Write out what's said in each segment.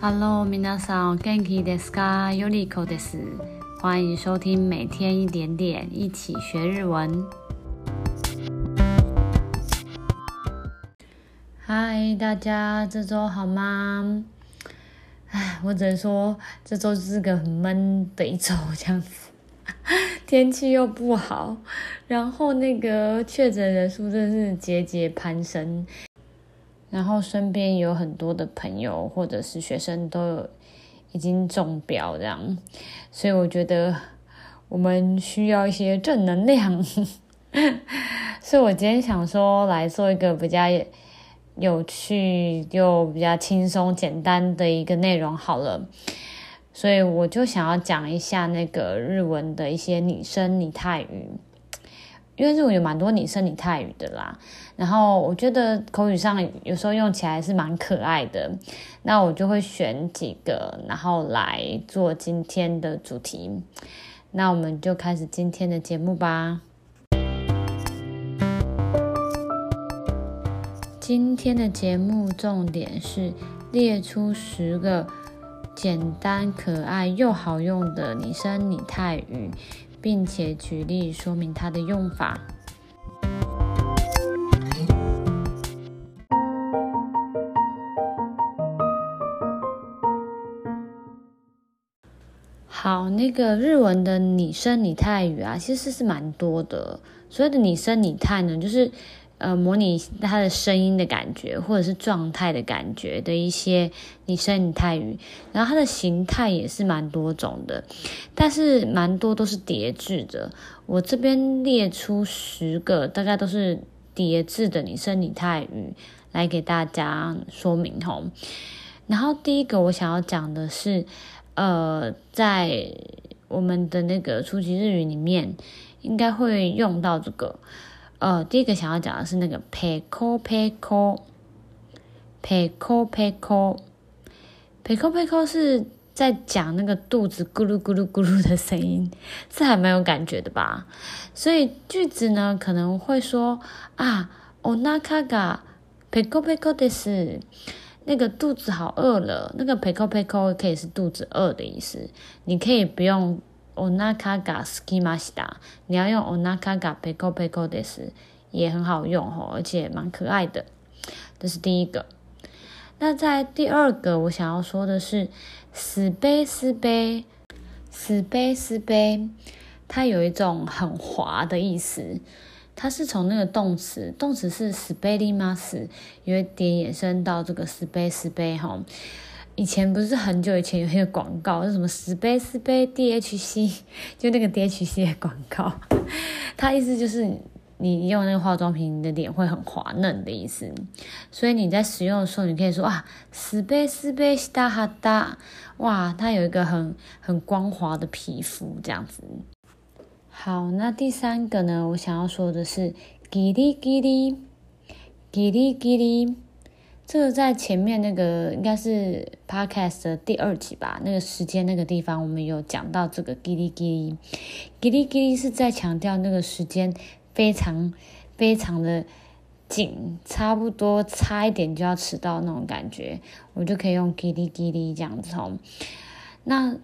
Hello，皆さん、元気ですか？よりこです。欢迎收听每天一点点，一起学日文。嗨，大家这周好吗？唉，我只能说这周是个很闷的一周，这样子，天气又不好，然后那个确诊人数真的是节节攀升。 然后身边有很多的朋友或者是学生都有已经中标这样，所以我觉得我们需要一些正能量，所以我今天想说来做一个比较有趣又比较轻松简单的一个内容好了，所以我就想要讲一下那个日文的一些拟声拟态语。因为日文有蛮多拟声拟态语的啦，然后我觉得口语上有时候用起来是蛮可爱的，那我就会选几个，然后来做今天的主题。那我们就开始今天的节目吧。今天的节目重点是列出十个简单可爱又好用的拟声拟态语。并且举例说明它的用法。好，那个日文的拟声拟态语啊，其实是蛮多的。所谓的拟声拟态呢，就是。呃，模拟它的声音的感觉，或者是状态的感觉的一些拟声拟态语，然后它的形态也是蛮多种的，但是蛮多都是叠字的。我这边列出十个，大概都是叠字的拟声拟态语来给大家说明吼。然后第一个我想要讲的是，呃，在我们的那个初级日语里面，应该会用到这个。呃，第一个想要讲的是那个ペコペコ，ペコペコ，ペコペコ是在讲那个肚子咕噜咕噜咕噜的声音，这还蛮有感觉的吧？所以句子呢可能会说啊，お腹がペコペコです，那个肚子好饿了。那个ペコペコ可以是肚子饿的意思，你可以不用。 お腹がすきました。你要用お腹がペコペコです，也很好用哦，而且蛮可爱的。这是第一个。那在第二个，我想要说的是すべすべ，すべすべ，它有一种很滑的意思。它是从那个动词，动词是すべります，有一点衍生到这个すべすべ哈。 以前不是很久以前有一个广告，是什么十杯十杯 DHC，就那个 DHC 的广告，它意思就是你用那个化妆品，你的脸会很滑嫩的意思。所以你在使用的时候，你可以说啊，十杯十杯西达哈达，哇，它有一个很很光滑的皮肤这样子。好，那第三个呢，我想要说的是ギリギリ，ギリギリ。 这个在前面那个应该是 podcast 的第二集吧，那个时间那个地方我们有讲到这个ギリギリ，ギリギリ是在强调那个时间非常非常的紧，差不多差一点就要迟到那种感觉，我就可以用ギリギリ这样子哦。那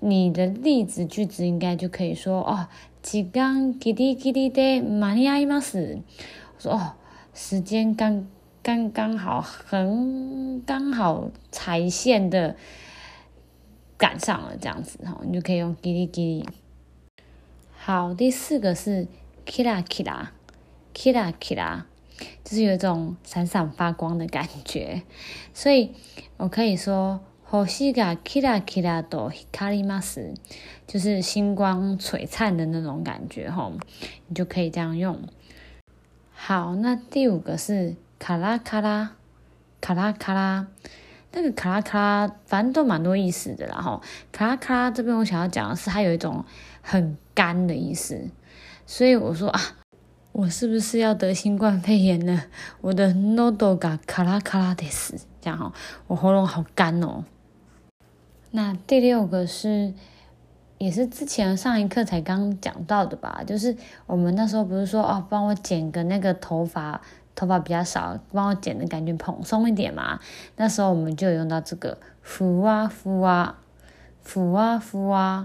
你的例子句子应该就可以说哦，时间ギリギリで间に合います。我说哦，时间刚。 刚刚好，很刚好踩线的赶上了，这样子哈，你就可以用ギリギリ。好，第四个是キラキラ，キラキラ，就是有一种闪闪发光的感觉，所以我可以说星がキラキラと光ります，就是星光璀璨的那种感觉哈，你就可以这样用。好，那第五个是。 卡拉卡拉，卡拉卡拉，那个卡拉卡拉，反正都蛮多意思的啦。然后卡拉卡拉这边我想要讲的是，它有一种很干的意思。所以我说啊，我是不是要得新冠肺炎呢？我的 nodo ga 卡拉卡拉得死，这样哈，我喉咙好干哦。那第六个是。也是之前上一课才刚讲到的吧，就是我们那时候不是说哦，帮我剪个那个头发头发比较少，帮我剪的感觉蓬松一点嘛。那时候我们就有用到这个ふわふわ，ふわふわ，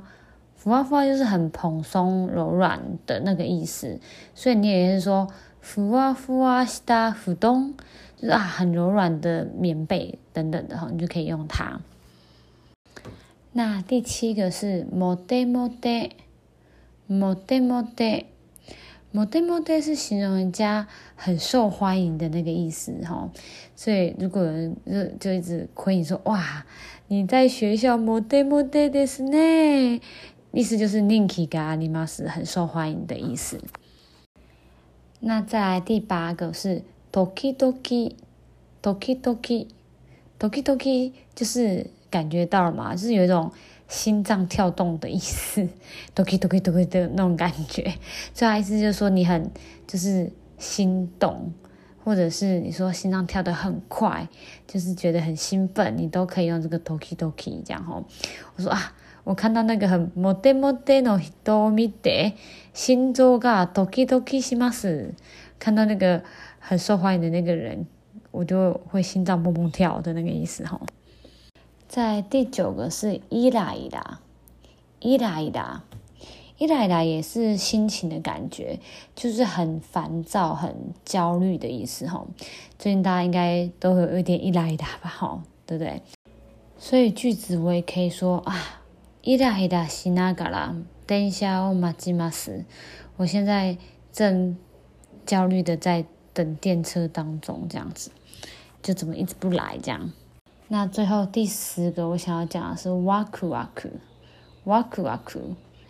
ふわふわ就是很蓬松柔软的那个意思。所以你也是说ふわふわした布団，就是啊很柔软的棉被等等的哈，你就可以用它。那第七个是モテモテ，モテモテ。 モテモテ是形容人家很受欢迎的那个意思哈，所以如果有人就就一直亏你说哇，你在学校モテモテですね，意思就是人気があります，很受欢迎的意思。那再来第八个是ドキドキ，ドキドキ，ドキドキ就是感觉到了嘛，就是有一种。 心脏跳动的意思，ドキドキドキ的那种感觉，所以意思就是说你很就是心动，或者是你说心脏跳得很快，就是觉得很兴奋，你都可以用这个ドキドキ这样吼。我说啊，我看到那个很モテモテの人を见て心臓がドキドキします。看到那个很受欢迎的那个人，我就会心脏蹦蹦跳的那个意思吼。 在第九个是イライラ，イライラ，イライラ也是心情的感觉，就是很烦躁、很焦虑的意思哈。最近大家应该都有一点イライラ吧，哈，对不对？所以句子我也可以说啊，イライラしながら电车を待ちます。我现在正焦虑的在等电车当中，这样子，就怎么一直不来这样。 那最后第十个我想要讲的是哇酷哇酷，哇酷哇酷，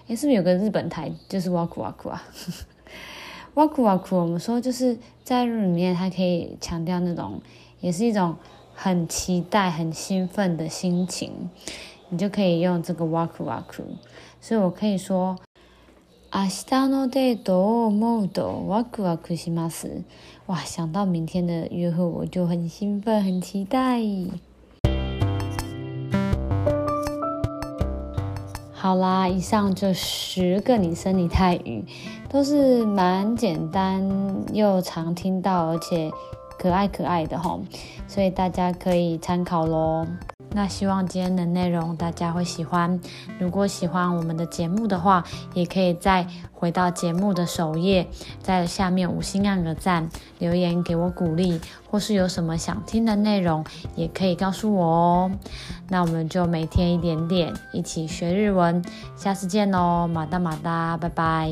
诶，是不是有个日本台就是哇酷哇酷啊？哇酷哇酷，我们说就是在日里面，它可以强调那种，也是一种很期待、很兴奋的心情，你就可以用这个哇酷哇酷。所以我可以说，明日のデートを思うとワクワクします。哇，想到明天的约会，我就很兴奋、很期待。 好啦，以上就十个拟声拟态语都是蛮简单又常听到，而且可爱可爱的吼，所以大家可以参考喽。那希望今天的内容大家会喜欢。如果喜欢我们的节目的话，也可以再回到节目的首页，在下面五星按个赞，留言给我鼓励，或是有什么想听的内容，也可以告诉我哦。那我们就每天一点点，一起学日文。下次见喽，马达马达，拜拜。